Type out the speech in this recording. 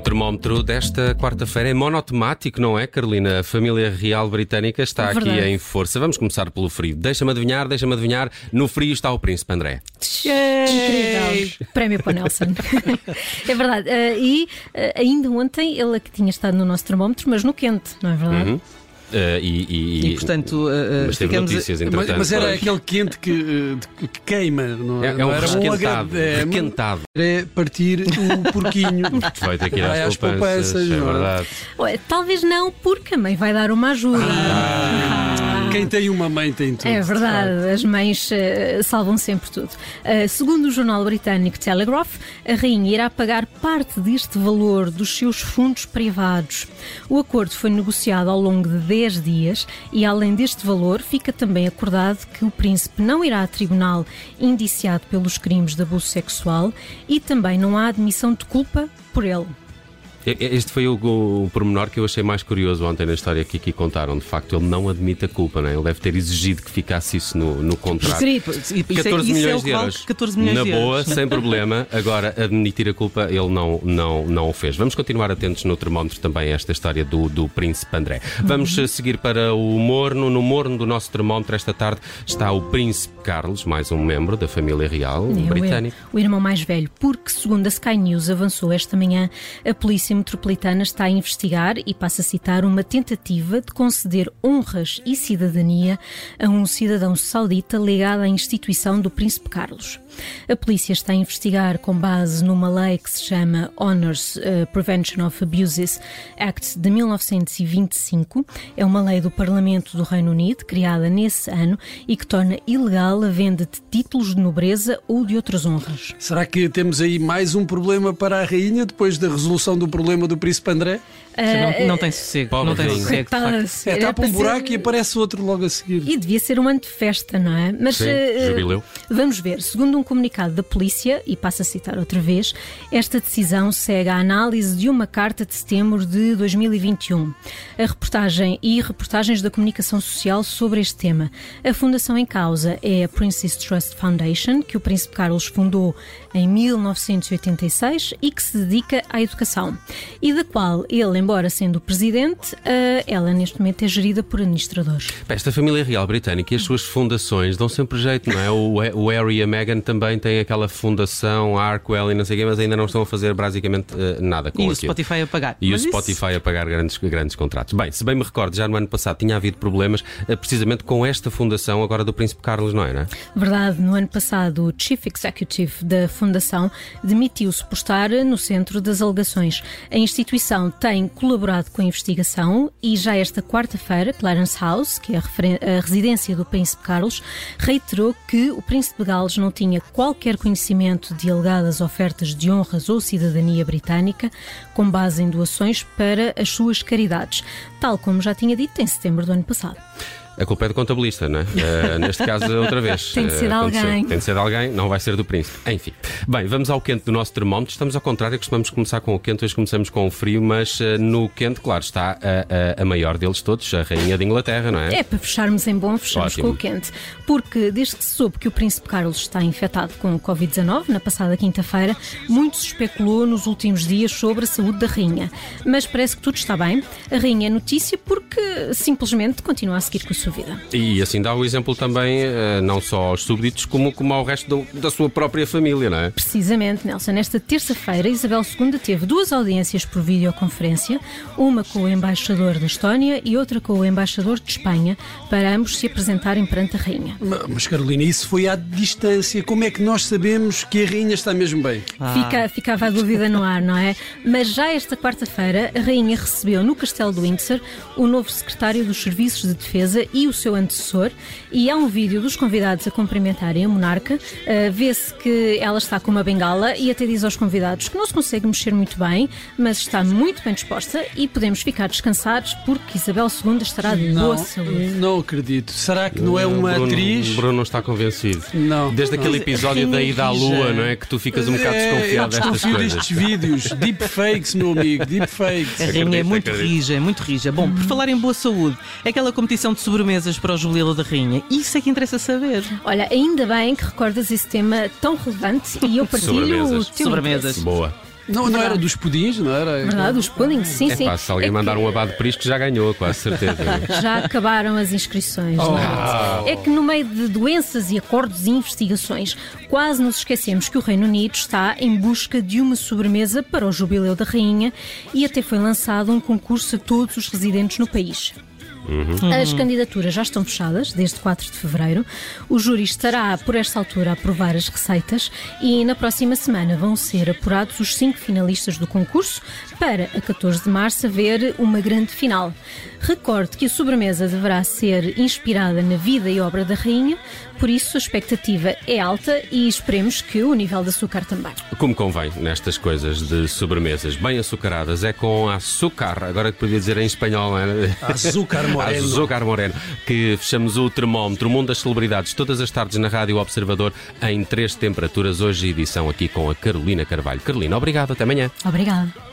termómetro desta quarta-feira é monotemático, não é, Carolina? A família real britânica está aqui Verdade. em força. Vamos começar pelo frio. Deixa-me adivinhar, deixa-me adivinhar. No frio está o príncipe André. Incrível. Prémio para o Nelson. é verdade. Eh, e eh, ainda ontem ele aqui tinha estado no nosso termómetro, mas no quente, não é verdade? Uhum. Uh, e, e- E portanto, uh, uh, mas teve ficamos. notícias, Mas, entretanto. mas era Pois. aquele quente que, de- que queima, não É, é um era bom requentado. agrade- é, requentado. é partir o porquinho. Vai ter que ir às às poupanças. poupanças, é não é? verdade. Olha, Talvez não, porque a mãe vai dar uma ajuda. Quem tem uma mãe tem tudo. É verdade, as mães eh, salvam sempre tudo. Eh, segundo o jornal britânico Telegraph, a rainha irá pagar parte deste valor dos seus fundos privados. O acordo foi negociado ao longo de 10 dias e, além deste valor, fica também acordado que o príncipe não irá a tribunal indiciado pelos crimes de abuso sexual e também não há admissão de culpa por ele. Este foi o, o pormenor que eu achei mais curioso ontem na história que aqui contaram. De facto, ele não admite a culpa, não é? Ele deve ter exigido que ficasse isso no, no contrato. É- 14 isso é milhões vale euros. 14 milhões Na de boa, euros. sem problema. Agora, admitir a culpa, ele não, não, não o fez. Vamos continuar atentos no termómetro também a esta história do, do Príncipe André. Vamos eh, seguir para o morno. No morno do nosso termómetro, esta tarde, está o Príncipe Carlos, mais um membro da família real É, o britânica. O irmão mais velho, porque, segundo a Sky News avançou esta manhã, a Polícia Metropolitana está a investigar, e passa a citar, uma tentativa de conceder honras e cidadania a um cidadão saudita ligado à instituição do Príncipe Carlos. A polícia está a investigar com base numa lei que se chama Honors eh, Prevention of Abuses Act de 1925. É uma lei do Parlamento do Reino Unido, criada nesse ano, e que torna ilegal a venda de títulos de nobreza ou de outras honras. Será que temos aí mais um problema para a rainha depois da resolução do problema do príncipe André? Não, não tem sossego. Pobre Não tem sossego. facto. Coitadas, É, tapa um buraco ser- e aparece outro logo a seguir. E devia ser um ano de festa, não é? Mas Sim, eh, jubileu. vamos ver. Segundo um comunicado da polícia, e passo a citar outra vez, esta decisão segue a análise de uma carta de setembro de 2021. A reportagem e reportagens da comunicação social sobre este tema. A fundação em causa é a Princess Trust Foundation, que o Príncipe Carlos fundou em 1986 e que se dedica à educação. E da qual ele, embora sendo o presidente, eh, ela neste momento é gerida por administradores. Esta família real britânica e as suas fundações dão sempre jeito, não é? O, o Harry e a Meghan também têm aquela fundação, Arkwell e não sei o quê, mas ainda não estão a fazer basicamente eh, nada com E o aquilo. Spotify a pagar. E Mas o isso- Spotify a pagar grandes, grandes contratos. Bem, se bem me recordo, já no ano passado tinha havido problemas eh, precisamente com esta fundação agora do Príncipe Carlos, não é? Não é? Verdade, no ano passado, o Chief Executive da Fundação demitiu-se por estar no centro das alegações. A instituição tem colaborado com a investigação e já esta quarta-feira, Clarence House, que é a, a residência do Príncipe Carlos, reiterou que o Príncipe Gales não tinha qualquer conhecimento de alegadas ofertas de honras ou cidadania britânica com base em doações para as suas caridades, tal como já tinha dito em setembro do ano passado. A culpa é do contabilista, não é? Eh, neste caso, outra vez. Tem de ser Eh, de aconteceu. alguém. Tem de ser de alguém, não vai ser do príncipe. Enfim. Bem, vamos ao quente do nosso termómetro. Estamos ao contrário, costumamos começar com o quente, hoje começamos com o frio, mas eh, no quente, claro, está a, a- a maior deles todos, a Rainha de Inglaterra, não é? É para fecharmos em bom, fechamos Ótimo. com o quente. Porque desde que se soube que o Príncipe Carlos está infectado com o Covid-19, na passada quinta-feira, muito se especulou nos últimos dias sobre a saúde da Rainha. Mas parece que tudo está bem. A Rainha é notícia porque simplesmente continua a seguir com a sua vida. E assim dá o exemplo também, eh, não só aos súbditos, como, como ao resto do- da sua própria família, não é? Precisamente, Nelson. Nesta terça-feira, Isabel II teve duas audiências por videoconferência, uma com o embaixador da Estónia e outra com o embaixador de Espanha, para ambos se apresentarem perante a Rainha. Ma- Mas Carolina, isso foi à distância. Como é que nós sabemos que a rainha está mesmo bem? Ah. Fica, ficava a dúvida no ar, não é? Mas já esta quarta-feira, a Rainha recebeu no Castelo do Windsor o novo secretário dos Serviços de Defesa e o seu antecessor. E há um vídeo dos convidados a cumprimentarem a monarca. Ah, Vê-se que ela está com uma bengala e até diz aos convidados que não se consegue mexer muito bem, mas está muito bem disposta e podemos ficar descansados porque Isabel II estará de boa saúde. não acredito. Será que não é uma Bruno, atriz? Bruno não está convencido. Não. Desde aquele episódio da ida à lua, não é? Que tu ficas um bocado É, eu desconfiado destas coisas. destes vídeos. Deepfakes, meu amigo. Deepfakes. A rainha é muito acredito. rija, é muito rija. Bom, por falar em boa saúde, aquela competição de sobremesas para o jubileu da rainha, isso é que interessa saber. Olha, ainda bem que recordas esse tema tão relevante e eu partilho o Sobremesas. teu Sobremesas. Boa. Não, não era dos pudins, não era? Verdade, os puddings, sim, É sim. pá, se alguém É mandar que um abado por isto, já ganhou, quase certeza. Já acabaram as inscrições. não é? É que no meio de doenças e acordos e investigações, quase nos esquecemos que o Reino Unido está em busca de uma sobremesa para o Jubileu da Rainha e até foi lançado um concurso a todos os residentes no país. As candidaturas já estão fechadas desde 4 de fevereiro. O júri estará, por esta altura, a aprovar as receitas e na próxima semana vão ser apurados os cinco finalistas do concurso para, a 14 de março, haver uma grande final. Recorde que a sobremesa deverá ser inspirada na vida e obra da rainha, por isso a expectativa é alta e esperemos que o nível de açúcar também. Como convém nestas coisas de sobremesas bem açucaradas, é com açúcar, agora que podia dizer em espanhol, é? Açúcar moreno. Açúcar moreno. Que fechamos o termómetro, o mundo das celebridades, todas as tardes na Rádio Observador, em três temperaturas. Hoje, edição aqui com a Carolina Carvalho. Carolina, obrigado, até amanhã. Obrigada.